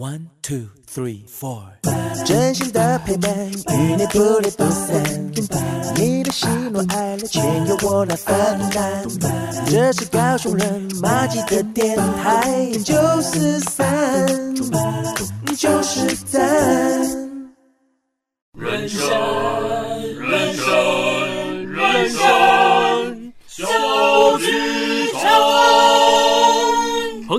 One two three four，真心的陪伴，与你不离不散。你的喜怒哀乐，全由我来分担。这是高雄人马吉的电台，九四三，九四三。人生，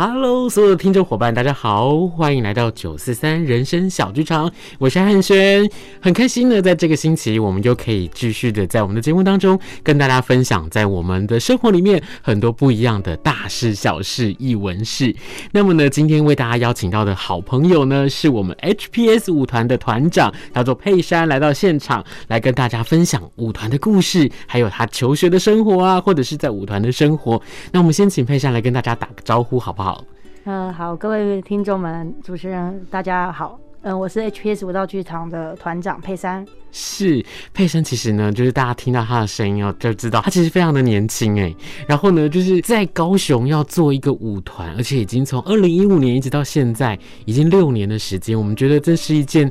Hello，所有的听众伙伴，大家好，欢迎来到九四三人生小剧场，我是汉轩，很开心呢，在这个星期，我们又可以继续的在我们的节目当中跟大家分享，在我们的生活里面很多不一样的大事小事、一文事。那么呢，今天为大家邀请到的好朋友呢，是我们 HPS 舞团的团长，叫做佩珊，来到现场来跟大家分享舞团的故事，还有他求学的生活啊，或者是在舞团的生活。那我们先请佩珊来跟大家打个招呼，好不好？好，嗯，好，各位听众们，主持人，大家好，嗯，我是 HPS 舞蹈剧场的团长佩珊。是佩珊，其实呢，就是大家听到她的声音哦，就知道她其实非常的年轻哎。然后呢，就是在高雄要做一个舞团，而且已经从二零一五年一直到现在，已经六年的时间，我们觉得这是一件。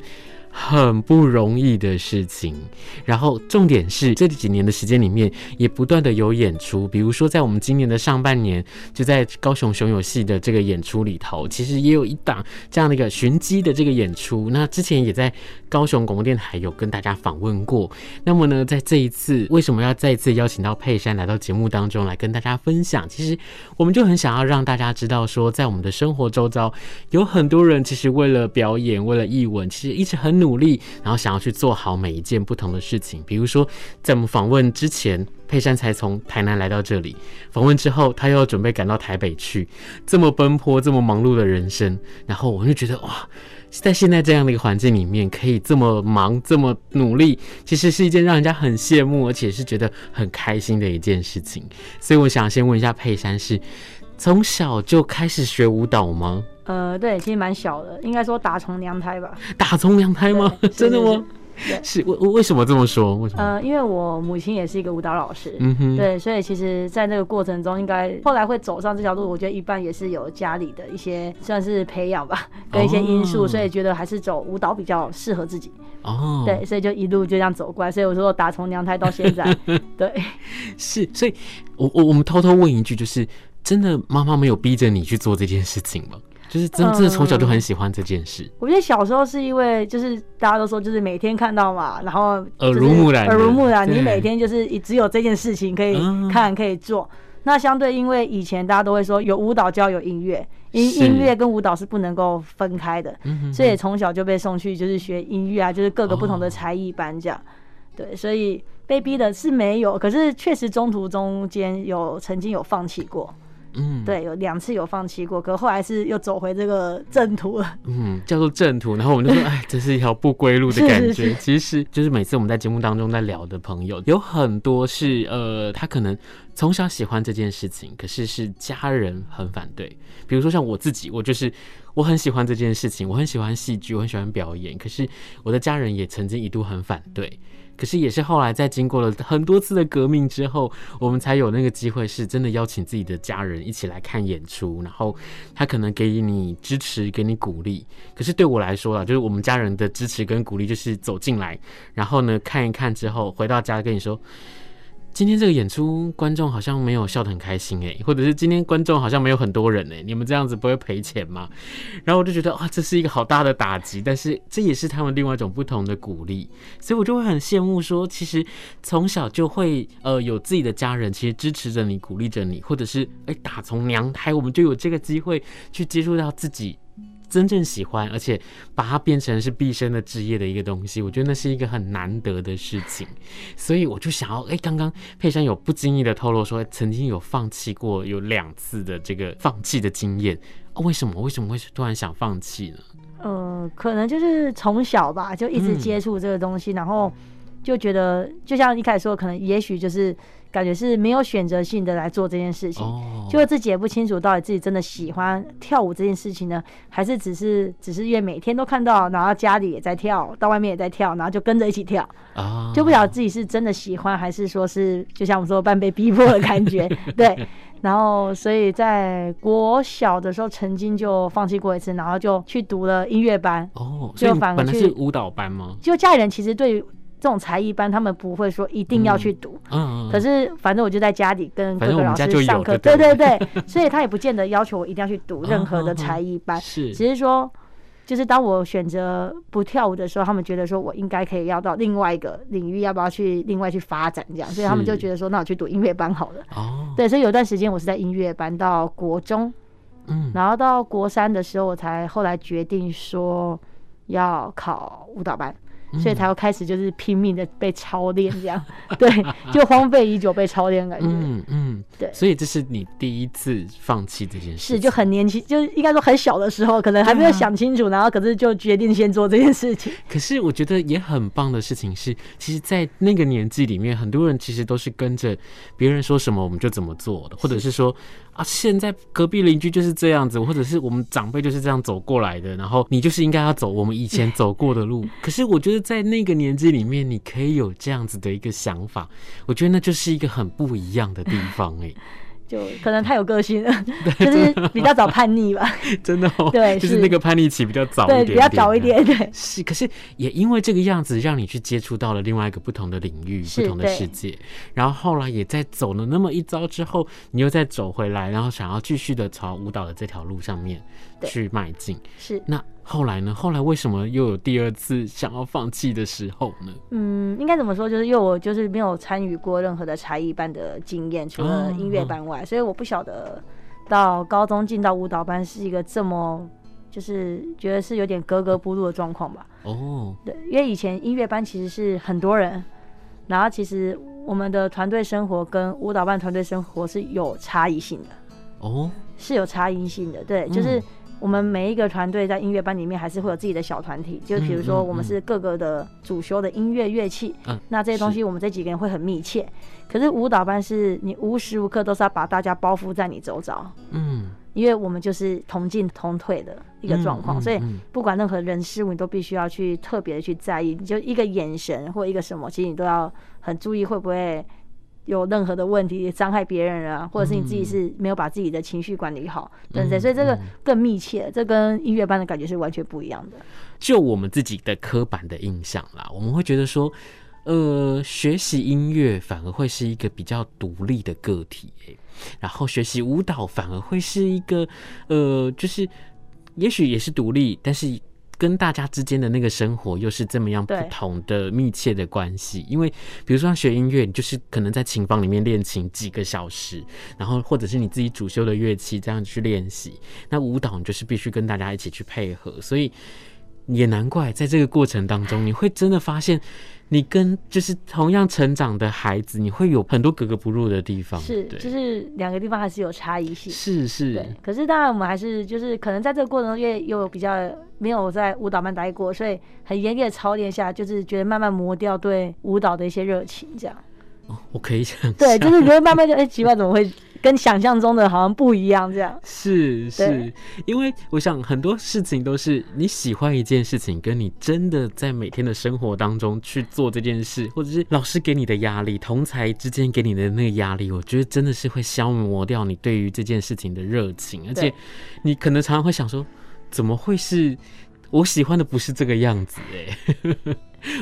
很不容易的事情，然后重点是这几年的时间里面，也不断的有演出，比如说在我们今年的上半年，就在高雄雄有戏的这个演出里头，其实也有一档这样的一个寻机的这个演出。那之前也在高雄广播电台有跟大家访问过。那么呢，在这一次为什么要再次邀请到佩珊来到节目当中来跟大家分享？其实我们就很想要让大家知道说，在我们的生活周遭，有很多人其实为了表演，为了艺文，其实一直很努。努力，然后想要去做好每一件不同的事情。比如说，在我们访问之前，佩珊才从台南来到这里；访问之后，他又要准备赶到台北去。这么奔波、这么忙碌的人生，然后我就觉得哇，在现在这样的一个环境里面，可以这么忙、这么努力，其实是一件让人家很羡慕，而且是觉得很开心的一件事情。所以，我想先问一下佩珊，是从小就开始学舞蹈吗？呃，对，其实蛮小的，应该说打从娘胎吧。打从娘胎吗？真的吗？是，为为什么这么说？为什么？呃，因为我母亲也是一个舞蹈老师，嗯哼，对，所以其实，在那个过程中，应该后来会走上这条路，我觉得一半也是有家里的一些算是培养吧，跟一些因素，哦，所以觉得还是走舞蹈比较适合自己。哦，对，所以就一路就这样走过来。所以我说，打从娘胎到现在，对，是，所以我我我们偷偷问一句，就是真的妈妈没有逼着你去做这件事情吗？就是真真的从小就很喜欢这件事。我觉得小时候是因为就是大家都说就是每天看到嘛，然后耳濡目染，耳濡目染，你每天就是只有这件事情可以看可以做。那相对因为以前大家都会说有舞蹈就要有音乐，音音乐跟舞蹈是不能够分开的，所以从小就被送去就是学音乐啊，就是各个不同的才艺班这样。对，所以被逼的是没有，可是确实中途中间有曾经有放弃过。嗯，对，有两次有放弃过，可后来是又走回这个正途了。嗯，叫做正途。然后我们就说，哎，这是一条不归路的感觉。是是是，其实就是每次我们在节目当中在聊的朋友，有很多是呃，他可能从小喜欢这件事情，可是是家人很反对。比如说像我自己，我就是我很喜欢这件事情，我很喜欢戏剧，我很喜欢表演，可是我的家人也曾经一度很反对。可是也是后来在经过了很多次的革命之后，我们才有那个机会，是真的邀请自己的家人一起来看演出，然后他可能给你支持，给你鼓励。可是对我来说啊，就是我们家人的支持跟鼓励，就是走进来，然后呢看一看之后，回到家跟你说。今天这个演出观众好像没有笑得很开心诶，或者是今天观众好像没有很多人诶，你们这样子不会赔钱吗？然后我就觉得哇，这是一个好大的打击，但是这也是他们另外一种不同的鼓励，所以我就会很羡慕说，其实从小就会呃有自己的家人，其实支持着你，鼓励着你，或者是诶打从娘胎我们就有这个机会去接触到自己真正喜欢，而且把它变成是毕生的职业的一个东西，我觉得那是一个很难得的事情。所以我就想要，哎、刚刚佩珊有不经意的透露说，曾经有放弃过有两次的这个放弃的经验。哦，为什么？为什么会突然想放弃呢？呃，可能就是从小吧，就一直接触这个东西，然后就觉得，就像一开始说，可能也许就是。感觉是没有选择性的来做这件事情，就自己也不清楚到底自己真的喜欢跳舞这件事情呢，还是只是只是因为每天都看到，然后家里也在跳，到外面也在跳，然后就跟着一起跳，就不晓得自己是真的喜欢，还是说是就像我们说半被逼迫的感觉，对。然后所以在国小的时候曾经就放弃过一次，然后就去读了音乐班，哦，就反而去舞蹈班吗？就家里人其实对。这种才艺班，他们不会说一定要去读，嗯，可是反正我就在家里跟各个老师上课，对对？对，所以他也不见得要求我一定要去读任何的才艺班，是，只是说，就是当我选择不跳舞的时候，他们觉得说我应该可以要到另外一个领域，要不要去另外去发展这样，所以他们就觉得说，那我去读音乐班好了，哦，对，所以有段时间我是在音乐班到国中，嗯，然后到国三的时候，我才后来决定说要考舞蹈班。所以才会开始就是拼命的被操练，这样，对，就荒废已久被操练感觉，嗯嗯，对。所以这是你第一次放弃这件事，是就很年轻，就应该说很小的时候，可能还没有想清楚，然后可是就决定先做这件事情。可是我觉得也很棒的事情是，其实，在那个年纪里面，很多人其实都是跟着别人说什么我们就怎么做的，或者是说。啊，现在隔壁邻居就是这样子，或者是我们长辈就是这样走过来的，然后你就是应该要走我们以前走过的路。可是我觉得在那个年纪里面，你可以有这样子的一个想法，我觉得那就是一个很不一样的地方哎、欸。就可能太有个性了，就是比较早叛逆吧。真的哦，对，就是那个叛逆期比较早一点，对，比较早一点，对。是，可是也因为这个样子，让你去接触到了另外一个不同的领域、不同的世界。然后后来也在走了那么一遭之后，你又再走回来，然后想要继续的朝舞蹈的这条路上面去迈进。是，那。后来呢？后来为什么又有第二次想要放弃的时候呢？嗯，应该怎么说？就是因为我就是没有参与过任何的才艺班的经验，除了音乐班外，所以我不晓得到高中进到舞蹈班是一个这么就是觉得是有点格格不入的状况吧。哦，对，因为以前音乐班其实是很多人，然后其实我们的团队生活跟舞蹈班团队生活是有差异性的。哦，是有差异性的，对，就是。嗯我们每一个团队在音乐班里面还是会有自己的小团体，就比如说我们是各个的主修的音乐乐器，嗯，那这些东西我们这几个人会很密切。可是舞蹈班是你无时无刻都是要把大家包覆在你周遭，嗯，因为我们就是同进同退的一个状况，所以不管任何人事物，你都必须要去特别的去在意，你就一个眼神或一个什么，其实你都要很注意会不会。有任何的问题伤害别人啊，或者是你自己是没有把自己的情绪管理好，对不对？所以这个更密切，这跟音乐班的感觉是完全不一样的。就我们自己的刻板的印象啦，我们会觉得说，呃，学习音乐反而会是一个比较独立的个体，欸，然后学习舞蹈反而会是一个，呃，就是也许也是独立，但是。跟大家之间的那个生活又是这么样不同的密切的关系，因为比如说学音乐，你就是可能在琴房里面练琴几个小时，然后或者是你自己主修的乐器这样去练习。那舞蹈你就是必须跟大家一起去配合，所以也难怪在这个过程当中，你会真的发现。你跟就是同样成长的孩子，你会有很多格格不入的地方，是，就是两个地方还是有差异性，是是。对，可是当然我们还是就是可能在这个过程中，因为又比较没有在舞蹈班待过，所以很严厉的操练下，就是觉得慢慢磨掉对舞蹈的一些热情，这样。哦，我可以想。对，就是你会慢慢就哎、欸，奇怪，怎么会？跟想象中的好像不一样，这样是是，因为我想很多事情都是你喜欢一件事情，跟你真的在每天的生活当中去做这件事，或者是老师给你的压力，同才之间给你的那个压力，我觉得真的是会消磨掉你对于这件事情的热情，而且你可能常常会想说，怎么会是我喜欢的不是这个样子？哎，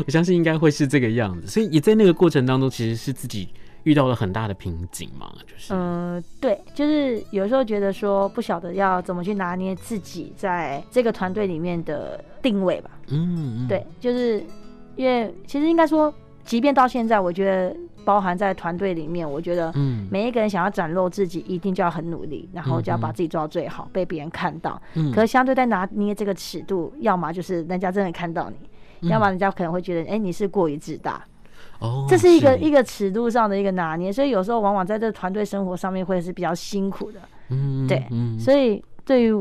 我相信应该会是这个样子，所以也在那个过程当中，其实是自己。遇到了很大的瓶颈嘛，就是。嗯，对，就是有时候觉得说不晓得要怎么去拿捏自己在这个团队里面的定位吧。嗯，嗯，对，就是因为其实应该说，即便到现在，我觉得包含在团队里面，我觉得，嗯，每一个人想要展露自己，一定就要很努力，然后就要把自己做到最好，嗯、被别人看到。嗯，可是相对在拿捏这个尺度，要么就是人家真的看到你，嗯、要么人家可能会觉得，哎、欸，你是过于自大。哦，这是一个是一个尺度上的一个拿捏，所以有时候往往在这团队生活上面会是比较辛苦的。嗯，对，嗯，所以对于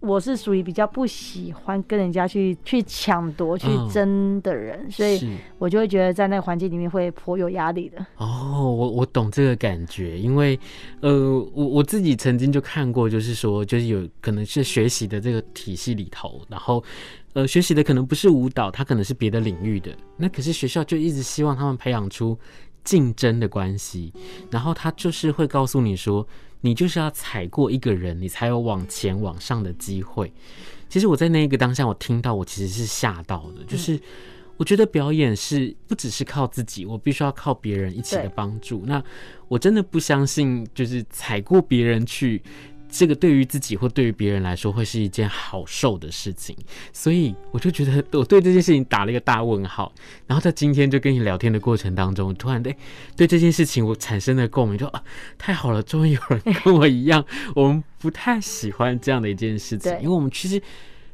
我是属于比较不喜欢跟人家去去抢夺、去争的人，哦，所以我就会觉得在那个环境里面会颇有压力的。哦，我我懂这个感觉，因为呃，我我自己曾经就看过，就是说，就是有可能是学习的这个体系里头，然后。呃，学习的可能不是舞蹈，他可能是别的领域的。那可是学校就一直希望他们培养出竞争的关系，然后他就是会告诉你说，你就是要踩过一个人，你才有往前往上的机会。其实我在那一个当下，我听到我其实是吓到的，就是我觉得表演是不只是靠自己，我必须要靠别人一起的帮助。那我真的不相信，就是踩过别人去。这个对于自己或对于别人来说会是一件好受的事情，所以我就觉得我对这件事情打了一个大问号。然后在今天就跟你聊天的过程当中，突然对对这件事情我产生了共鸣，就啊太好了，终于有人跟我一样，我们不太喜欢这样的一件事情，因为我们其实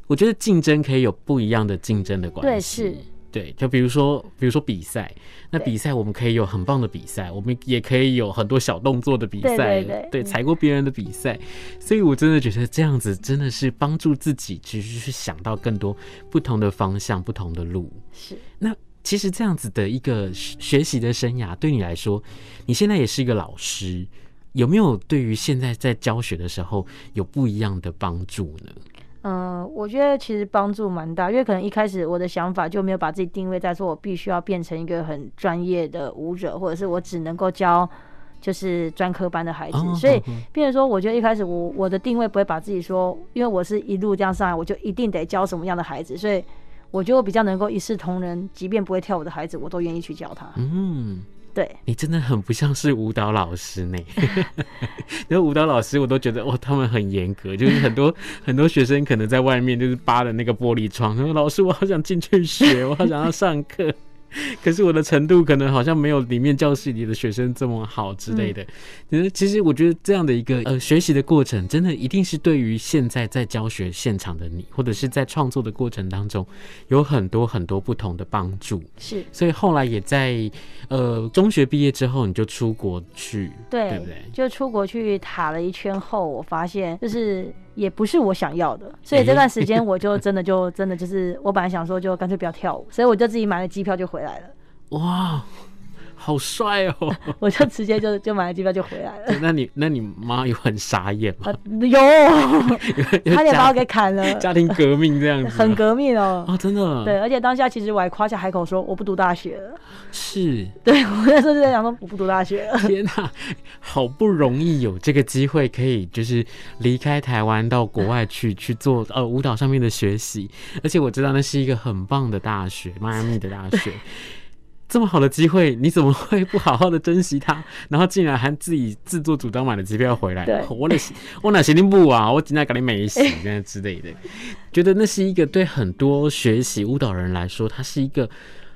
我觉得竞争可以有不一样的竞争的关系。对，是。对，就比如说，比如说比赛，那比赛我们可以有很棒的比赛，我们也可以有很多小动作的比赛，对，踩过别人的比赛，所以我真的觉得这样子真的是帮助自己，其实去想到更多不同的方向、不同的路。是，那其实这样子的一个学习的生涯，对你来说，你现在也是一个老师，有没有对于现在在教学的时候有不一样的帮助呢？嗯，我觉得其实帮助蛮大，因为可能一开始我的想法就没有把自己定位在说，我必须要变成一个很专业的舞者，或者是我只能够教就是专科班的孩子。哦、所以，变成说，我觉得一开始我我的定位不会把自己说，因为我是一路这样上来，我就一定得教什么样的孩子，所以我觉得我比较能够一视同仁，即便不会跳舞的孩子，我都愿意去教他。嗯。对，你真的很不像是舞蹈老师呢。因为舞蹈老师，我都觉得哦，他们很严格，就是很多 很多学生可能在外面就是扒着那个玻璃窗，说老师，我好想进去学，我好想要上课。可是我的程度可能好像没有里面教室里的学生这么好之类的。其实，其实我觉得这样的一个呃学习的过程，真的一定是对于现在在教学现场的你，或者是在创作的过程当中，有很多很多不同的帮助。是，所以后来也在呃中学毕业之后，你就出国去，对，对不对？就出国去塔了一圈后，我发现就是。也不是我想要的，所以这段时间我就真的就 真的就是，我本来想说就干脆不要跳舞，所以我就自己买了机票就回来了。哇！好帅哦！我就直接就就买了机票就回来了。那你那你妈有很傻眼吗？有，差点把我给砍了。家庭革命这样子，很革命哦。啊，真的。对，而且当下其实我还夸下海口说我不读大学了。是。对，我那时候就在想说我不读大学了。天哪，好不容易有这个机会可以就是离开台湾到国外去去做呃舞蹈上面的学习，而且我知道那是一个很棒的大学，迈阿密的大学。这么好的机会，你怎么会不好好的珍惜它？然后竟然还自己自作主张买了机票回来？对 我那我哪行不啊？我今天给你美死 这样之类的，觉得那是一个对很多学习舞蹈人来说，它是一个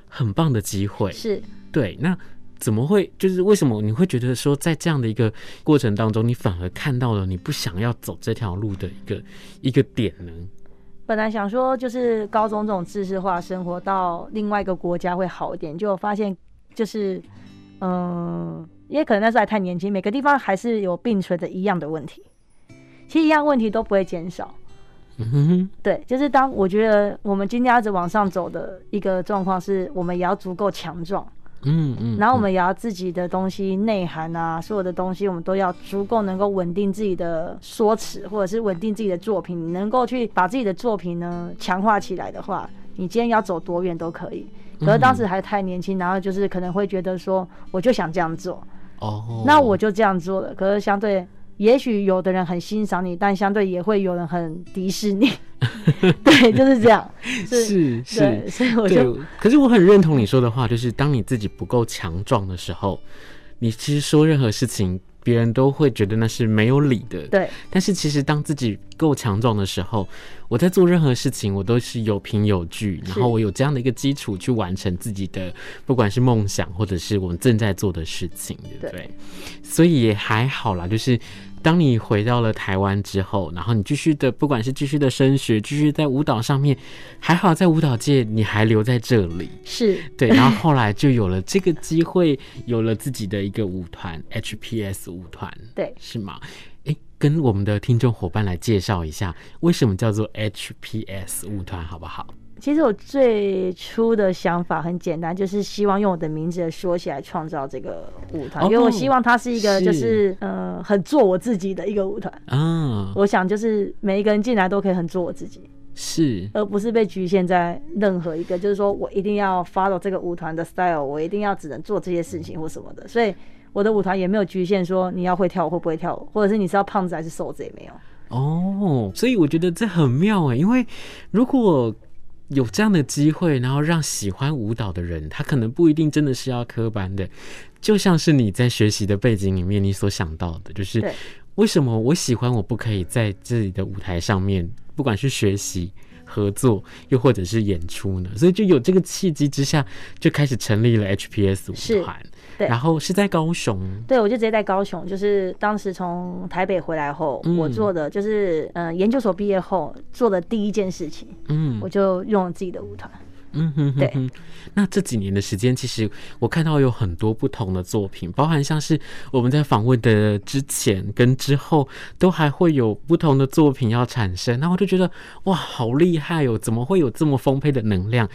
很棒的机会。是对，那怎么会？就是为什么你会觉得说，在这样的一个过程当中，你反而看到了你不想要走这条路的一个一个点呢？本来想说，就是高中这种知识化生活到另外一个国家会好一点，就发现就是，嗯，因为可能那时候还太年轻，每个地方还是有并存的一样的问题，其实一样问题都不会减少。嗯哼，对，就是当我觉得我们今天要一直往上走的一个状况，是我们也要足够强壮。嗯嗯，然后我们也要自己的东西内涵啊，所有的东西我们都要足够能够稳定自己的说辞，或者是稳定自己的作品。你能够去把自己的作品呢强化起来的话，你今天要走多远都可以。可是当时还太年轻，然后就是可能会觉得说，我就想这样做，哦，那我就这样做了。可是相对。也许有的人很欣赏你，但相对也会有人很敌视你。对，就是这样。是是，所以我就，可是我很认同你说的话，就是当你自己不够强壮的时候，你其实说任何事情，别人都会觉得那是没有理的。对。但是其实当自己够强壮的时候，我在做任何事情，我都是有凭有据，然后我有这样的一个基础去完成自己的，不管是梦想或者是我们正在做的事情，对不对？对。所以也还好啦，就是。当你回到了台湾之后，然后你继续的，不管是继续的升学，继续在舞蹈上面，还好在舞蹈界你还留在这里，是对。然后后来就有了这个机会，有了自己的一个舞团 HPS 舞团，对，是吗？诶，跟我们的听众伙伴来介绍一下，为什么叫做 HPS 舞团，好不好？其实我最初的想法很简单，就是希望用我的名字的缩写来创造这个舞团，因为我希望它是一个就是呃很做我自己的一个舞团啊。我想就是每一个人进来都可以很做我自己，是，而不是被局限在任何一个，就是说我一定要 follow 这个舞团的 style，我一定要只能做这些事情或什么的。所以我的舞团也没有局限说你要会跳舞会不会跳舞，或者是你是要胖子还是瘦子也没有。哦，所以我觉得这很妙哎，因为如果有这样的机会，然后让喜欢舞蹈的人，他可能不一定真的是要科班的，就像是你在学习的背景里面，你所想到的，就是为什么我喜欢，我不可以在自己的舞台上面，不管是学习、合作，又或者是演出呢？所以就有这个契机之下，就开始成立了 HPS 舞团。对，然后是在高雄，对，我就直接在高雄，就是当时从台北回来后，嗯、我做的就是，嗯、呃，研究所毕业后做的第一件事情，嗯，我就用了自己的舞团，嗯哼，哼，哼，对。那这几年的时间，其实我看到有很多不同的作品，包含像是我们在访问的之前跟之后，都还会有不同的作品要产生，那我就觉得哇，好厉害哦，怎么会有这么丰沛的能量？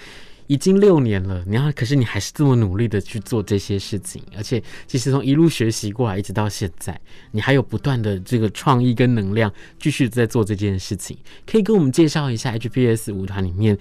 已经六年了，你要可是你还是这么努力的去做这些事情，而且其实从一路学习过来，一直到现在，你还有不断的这个创意跟能量，继续在做这件事情。可以跟我们介绍一下 HPS 舞团里面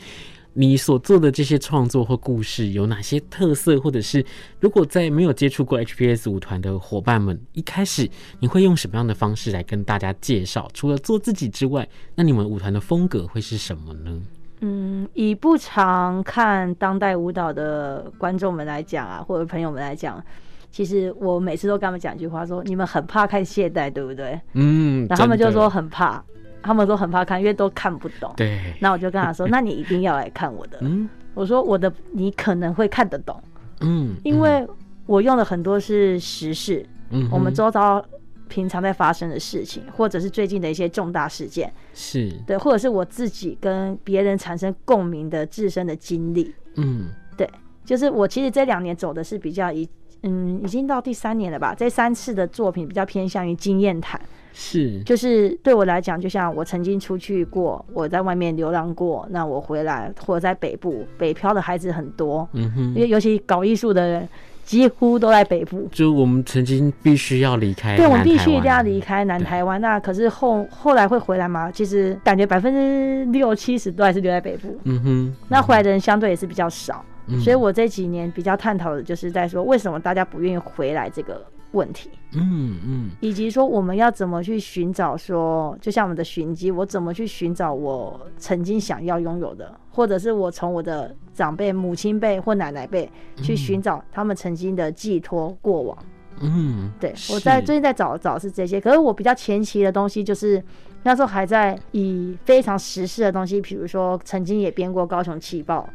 你所做的这些创作或故事有哪些特色，或者是如果在没有接触过 HPS 舞团的伙伴们，一开始你会用什么样的方式来跟大家介绍？除了做自己之外，那你们舞团的风格会是什么呢？嗯，以不常看当代舞蹈的观众们来讲啊，或者朋友们来讲，其实我每次都跟他们讲一句话说，说你们很怕看现代，对不对？嗯，然后他们就说很怕，他们说很怕看，因为都看不懂。对。那我就跟他说，那你一定要来看我的。嗯。我说我的你可能会看得懂。嗯。因为我用的很多是时事。嗯。我们周遭。平常在发生的事情，或者是最近的一些重大事件，是。对，或者是我自己跟别人产生共鸣的自身的经历，嗯，对，就是我其实这两年走的是比较一，嗯，已经到第三年了吧，这三次的作品比较偏向于经验谈，是，就是对我来讲，就像我曾经出去过，我在外面流浪过，那我回来或者在北部北漂的孩子很多，嗯哼，因为尤其搞艺术的人。几乎都在北部，就我们曾经必须要离开，对，我们必须一定要离开南台湾。那可是后后来会回来吗？其实感觉百分之六七十都还是留在北部。嗯哼，那回来的人相对也是比较少。嗯，所以我这几年比较探讨的就是在说，为什么大家不愿意回来这个问题，嗯嗯，以及说我们要怎么去寻找说，就像我们的寻机，我怎么去寻找我曾经想要拥有的，或者是我从我的长辈、母亲辈或奶奶辈去寻找他们曾经的寄托过往。嗯，对，我在最近在找找是这些，可是我比较前期的东西就是那时候还在以非常时事的东西，比如说曾经也编过高雄气爆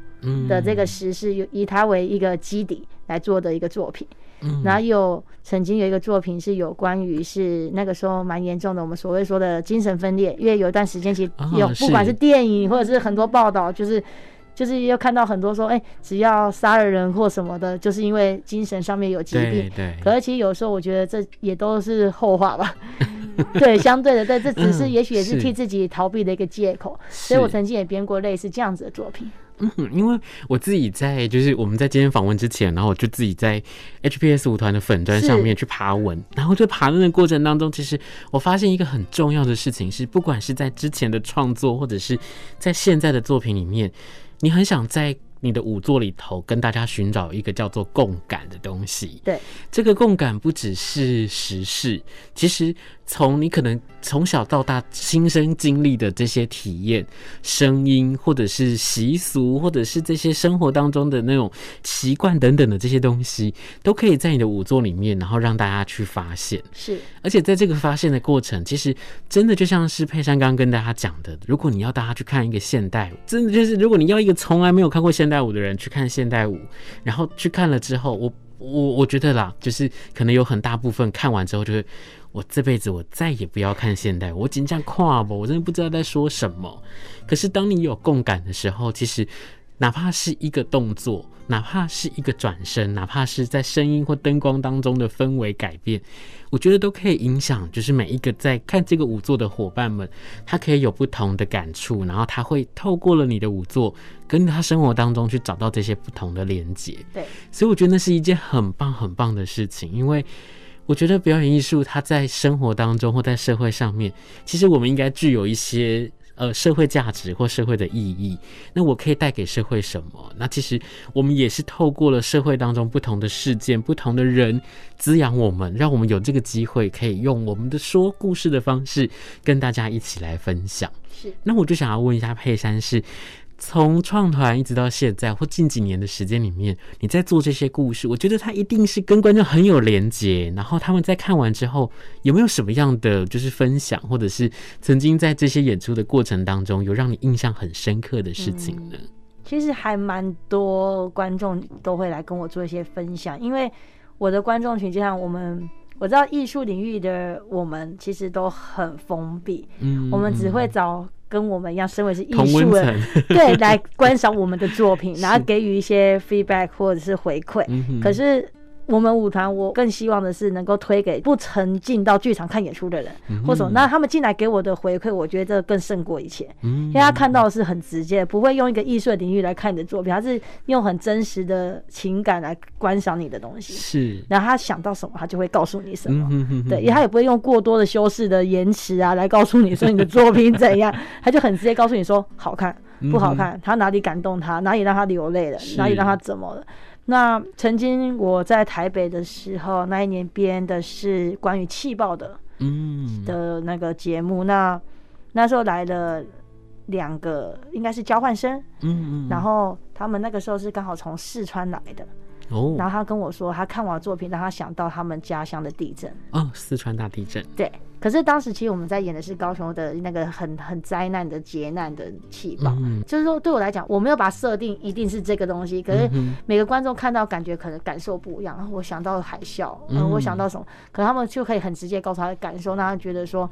的这个时事，以它为一个基底来做的一个作品。然后有曾经有一个作品是有关于是那个时候蛮严重的，我们所谓说的精神分裂，因为有一段时间其实有不管是电影或者是很多报道，就是就是又看到很多说，哎，只要杀了人或什么的，就是因为精神上面有疾病。对。可是其实有时候我觉得这也都是后话吧。对，相对的，对，这只是也许也是替自己逃避的一个借口。所以我曾经也编过类似这样子的作品。嗯，因为我自己在就是我们在今天访问之前，然后我就自己在 HPS 舞团的粉砖上面去爬文，然后在爬文的过程当中，其实我发现一个很重要的事情是，不管是在之前的创作，或者是在现在的作品里面，你很想在。你的舞作里头跟大家寻找一个叫做共感的东西。对，这个共感不只是时事，其实从你可能从小到大亲身经历的这些体验、声音，或者是习俗，或者是这些生活当中的那种习惯等等的这些东西，都可以在你的舞作里面，然后让大家去发现。是，而且在这个发现的过程，其实真的就像是佩珊刚刚跟大家讲的，如果你要大家去看一个现代舞，真的就是如果你要一个从来没有看过现代舞的人去看现代舞，然后去看了之后，我我我觉得啦，就是可能有很大部分看完之后就会。我这辈子我再也不要看现代，我紧张跨不，我真的不知道在说什么。可是当你有共感的时候，其实哪怕是一个动作，哪怕是一个转身，哪怕是在声音或灯光当中的氛围改变，我觉得都可以影响，就是每一个在看这个舞作的伙伴们，他可以有不同的感触，然后他会透过了你的舞作，跟他生活当中去找到这些不同的连接。对，所以我觉得那是一件很棒很棒的事情，因为。我觉得表演艺术，它在生活当中或在社会上面，其实我们应该具有一些呃社会价值或社会的意义。那我可以带给社会什么？那其实我们也是透过了社会当中不同的事件、不同的人滋养我们，让我们有这个机会可以用我们的说故事的方式跟大家一起来分享。是。那我就想要问一下佩珊是。从创团一直到现在，或近几年的时间里面，你在做这些故事，我觉得它一定是跟观众很有连接。然后他们在看完之后，有没有什么样的就是分享，或者是曾经在这些演出的过程当中，有让你印象很深刻的事情呢？嗯，其实还蛮多观众都会来跟我做一些分享，因为我的观众群就像我们，我知道艺术领域的我们其实都很封闭，嗯，我们只会找。跟我们一样，身为是艺术人，对，来观赏我们的作品，然后给予一些 feedback 或者是回馈。可是。我们舞团，我更希望的是能够推给不曾进到剧场看演出的人，或者那他们进来给我的回馈，我觉得这更胜过一切，因为他看到的是很直接，不会用一个艺术的领域来看你的作品，他是用很真实的情感来观赏你的东西。是，然后他想到什么，他就会告诉你什么。对，因为他也不会用过多的修饰的延迟啊来告诉你说你的作品怎样，他就很直接告诉你说好看不好看，他哪里感动他，哪里让他流泪了，哪里让他怎么了。那曾经我在台北的时候，那一年编的是关于气爆的，嗯，的那个节目。那那时候来了两个，应该是交换生，嗯嗯，然后他们那个时候是刚好从四川来的。哦，然后他跟我说，他看完作品，让他想到他们家乡的地震。哦，四川大地震。对，可是当时其实我们在演的是高雄的那个很很灾难的劫难的气爆，嗯、就是说对我来讲，我没有把设定一定是这个东西，可是每个观众看到感觉可能感受不一样。我想到海啸，嗯，我想到什么，可能他们就可以很直接告诉他的感受，让他觉得说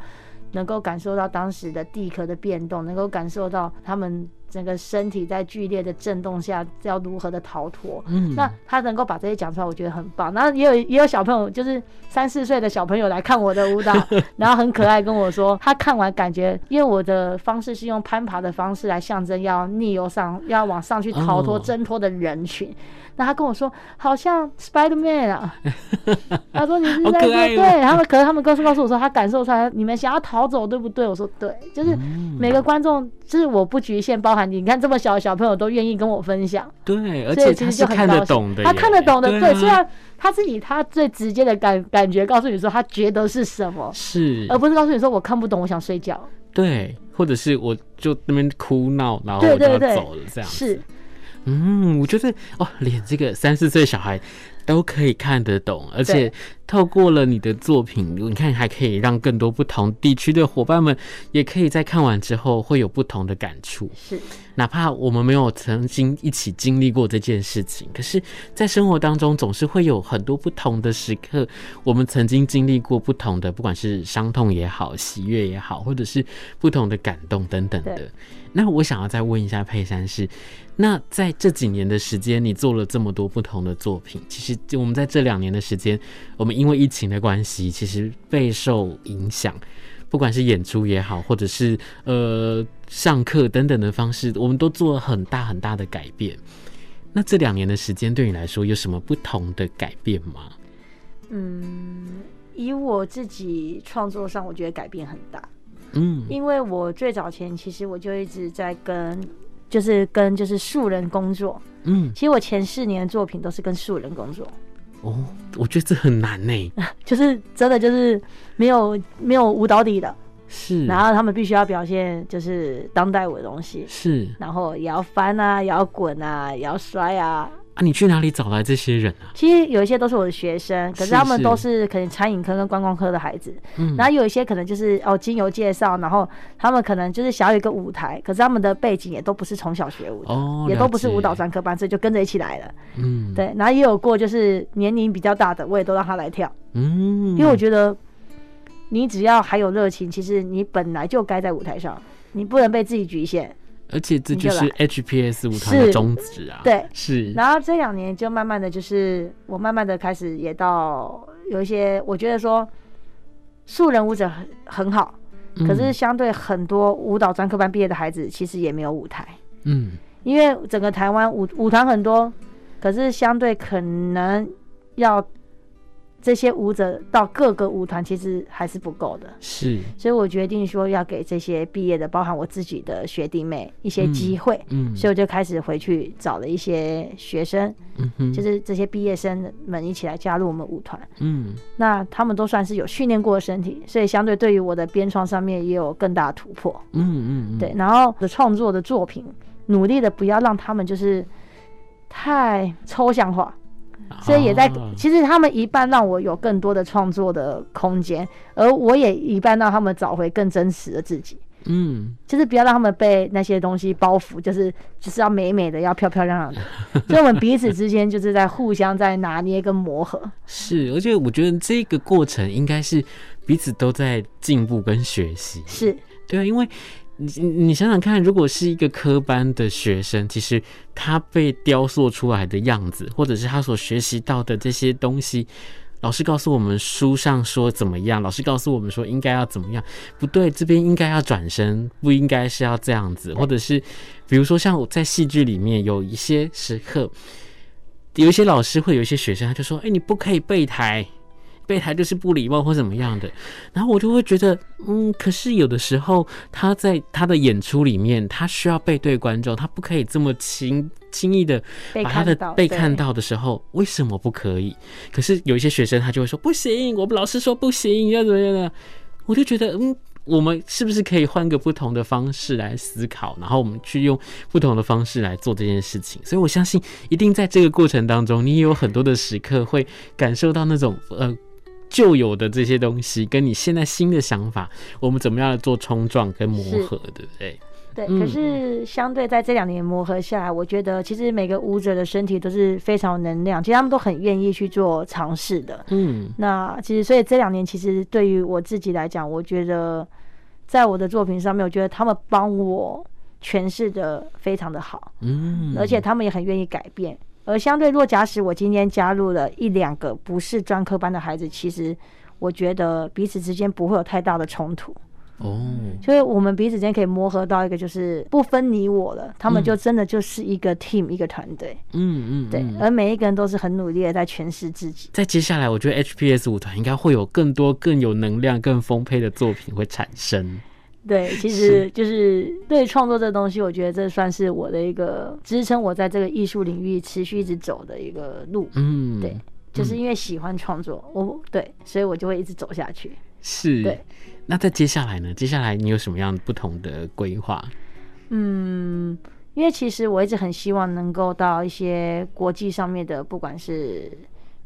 能够感受到当时的地壳的变动，能够感受到他们。整个身体在剧烈的震动下要如何的逃脱？嗯，那他能够把这些讲出来，我觉得很棒。然后也有也有小朋友，就是三四岁的小朋友来看我的舞蹈，然后很可爱跟我说，他看完感觉，因为我的方式是用攀爬的方式来象征要逆游上，要往上去逃脱挣脱的人群。那他跟我说，好像 Spider-Man 啊，他说你是在对，对，他们可是他们告诉告诉我说，他感受出来你们想要逃走，对不对？我说对，就是每个观众，就是我不局限，包含你看这么小的小朋友都愿意跟我分享，对，而且就很看得懂的，他看得懂的，对，虽然他是以他最直接的感感觉告诉你说他觉得是什么，是，而不是告诉你说我看不懂，我想睡觉，对，或者是我就那边哭闹，然后我就要走了这样子。嗯，我觉得哦，连这个三四岁小孩都可以看得懂，而且透过了你的作品，你看还可以让更多不同地区的伙伴们也可以在看完之后会有不同的感触。是，哪怕我们没有曾经一起经历过这件事情，可是，在生活当中总是会有很多不同的时刻，我们曾经经历过不同的，不管是伤痛也好、喜悦也好，或者是不同的感动等等的。那我想要再问一下佩珊是，那在这几年的时间，你做了这么多不同的作品，其实就我们在这两年的时间，我们因为疫情的关系，其实备受影响，不管是演出也好，或者是呃上课等等的方式，我们都做了很大很大的改变。那这两年的时间对你来说有什么不同的改变吗？嗯，以我自己创作上，我觉得改变很大。嗯，因为我最早前其实我就一直在跟，就是跟就是素人工作。嗯，其实我前四年的作品都是跟素人工作。哦，我觉得这很难呢，就是真的就是没有没有舞蹈底的，是，然后他们必须要表现就是当代舞的东西，是，然后也要翻啊，也要滚啊，也要摔啊。啊，你去哪里找来这些人啊？其实有一些都是我的学生，可是他们都是可能餐饮科跟观光科的孩子。嗯，然后有一些可能就是哦，经由介绍，然后他们可能就是想要一个舞台，可是他们的背景也都不是从小学舞的，哦，也都不是舞蹈专科班，所以就跟着一起来了。嗯，对，然后也有过就是年龄比较大的，我也都让他来跳。嗯，因为我觉得你只要还有热情，其实你本来就该在舞台上，你不能被自己局限。而且这就是 HPS 舞团的宗旨啊，对，是。然后这两年就慢慢的就是我慢慢的开始也到有一些，我觉得说素人舞者很很好，可是相对很多舞蹈专科班毕业的孩子其实也没有舞台，嗯，因为整个台湾舞舞团很多，可是相对可能要。这些舞者到各个舞团其实还是不够的，是，所以我决定说要给这些毕业的，包含我自己的学弟妹一些机会，嗯，嗯，所以我就开始回去找了一些学生，嗯哼，就是这些毕业生们一起来加入我们舞团，嗯，那他们都算是有训练过的身体，所以相对对于我的编创上面也有更大的突破，嗯嗯，嗯，对，然后的创作的作品，努力的不要让他们就是太抽象化。所以也在，其实他们一半让我有更多的创作的空间，而我也一半让他们找回更真实的自己。嗯，就是不要让他们被那些东西包袱，就是就是要美美的，要漂漂亮亮的。所以我们彼此之间就是在互相在拿捏跟磨合。是，而且我觉得这个过程应该是彼此都在进步跟学习。是，对啊，因为。你你想想看，如果是一个科班的学生，其实他被雕塑出来的样子，或者是他所学习到的这些东西，老师告诉我们书上说怎么样，老师告诉我们说应该要怎么样，不对，这边应该要转身，不应该是要这样子，或者是比如说像我在戏剧里面有一些时刻，有一些老师会有一些学生，他就说，哎，你不可以背台。背台就是不礼貌或怎么样的，然后我就会觉得，嗯，可是有的时候他在他的演出里面，他需要背对观众，他不可以这么轻轻易的把他的被看到的时候，为什么不可以？可是有一些学生他就会说不行，我们老师说不行，要怎么样呢？我就觉得，嗯，我们是不是可以换个不同的方式来思考，然后我们去用不同的方式来做这件事情？所以我相信，一定在这个过程当中，你也有很多的时刻会感受到那种呃。旧有的这些东西，跟你现在新的想法，我们怎么样做冲撞跟磨合，对不对？对。可是相对在这两年磨合下来，我觉得其实每个舞者的身体都是非常有能量，其实他们都很愿意去做尝试的。嗯。那其实所以这两年其实对于我自己来讲，我觉得在我的作品上面，我觉得他们帮我诠释的非常的好。嗯。而且他们也很愿意改变。而相对，若假使我今天加入了一两个不是专科班的孩子，其实我觉得彼此之间不会有太大的冲突。哦，所以我们彼此之间可以磨合到一个就是不分你我了，他们就真的就是一个 team，、嗯、一个团队。嗯嗯，对。而每一个人都是很努力的在诠释自己。在接下来，我觉得 HPS 舞团应该会有更多更有能量、更丰沛的作品会产生。对，其实就是对创作这东西，我觉得这算是我的一个支撑，我在这个艺术领域持续一直走的一个路。嗯，对，就是因为喜欢创作，我对，所以我就会一直走下去。是，对。那在接下来呢？接下来你有什么样不同的规划？嗯，因为其实我一直很希望能够到一些国际上面的，不管是。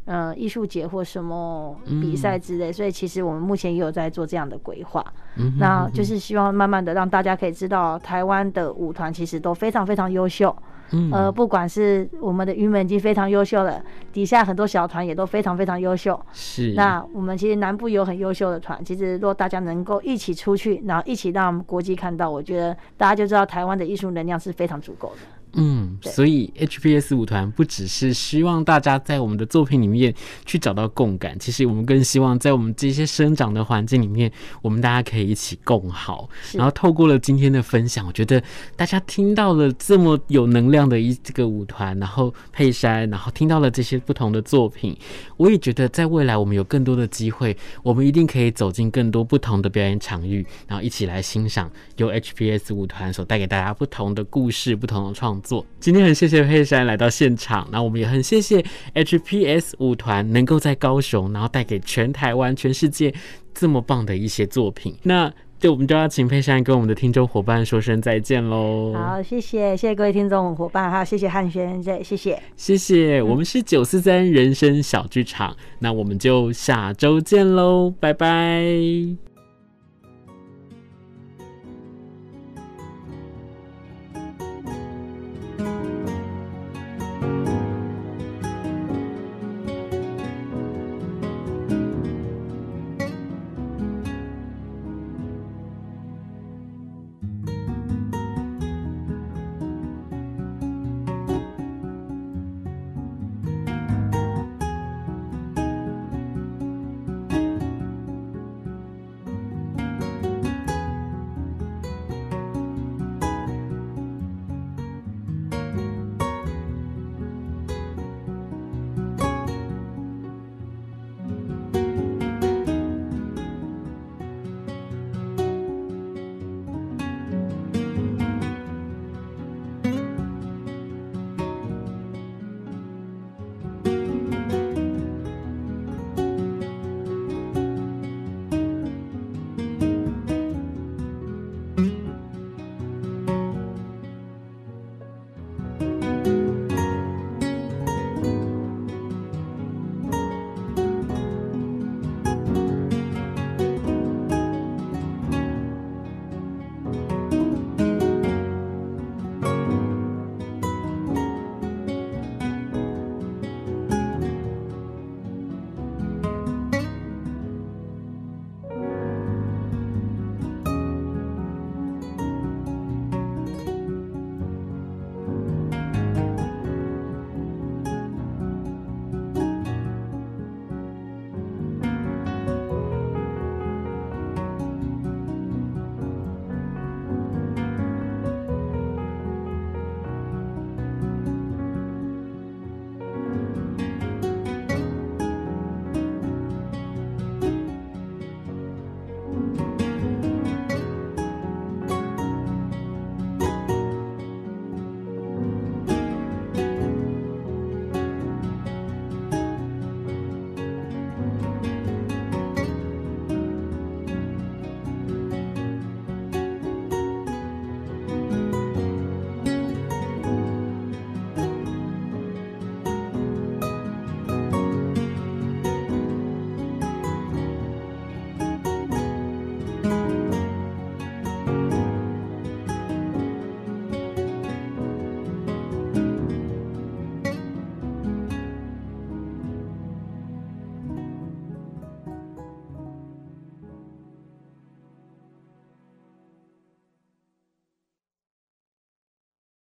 呃，艺术节或什么比赛之类，嗯，所以其实我们目前也有在做这样的规划。嗯，那就是希望慢慢的让大家可以知道，台湾的舞团其实都非常非常优秀。嗯，呃，不管是我们的云门已经非常优秀了，底下很多小团也都非常非常优秀。是。那我们其实南部有很优秀的团，其实如果大家能够一起出去，然后一起让国际看到，我觉得大家就知道台湾的艺术能量是非常足够的。嗯，所以 HPS 舞团不只是希望大家在我们的作品里面去找到共感，其实我们更希望在我们这些生长的环境里面，我们大家可以一起共好。然后透过了今天的分享，我觉得大家听到了这么有能量的一这个舞团，然后佩珊，然后听到了这些不同的作品，我也觉得在未来我们有更多的机会，我们一定可以走进更多不同的表演场域，然后一起来欣赏由 HPS 舞团所带给大家不同的故事、不同的创创作。今天很谢谢佩珊来到现场，那我们也很谢谢 HPS 舞团能够在高雄，然后带给全台湾、全世界这么棒的一些作品。那就我们就要请佩珊跟我们的听众伙伴说声再见喽。好，谢谢，谢谢各位听众伙伴，还有谢谢汉轩，谢谢，谢谢。我们是九四三人生小剧场，那我们就下周见喽，拜拜。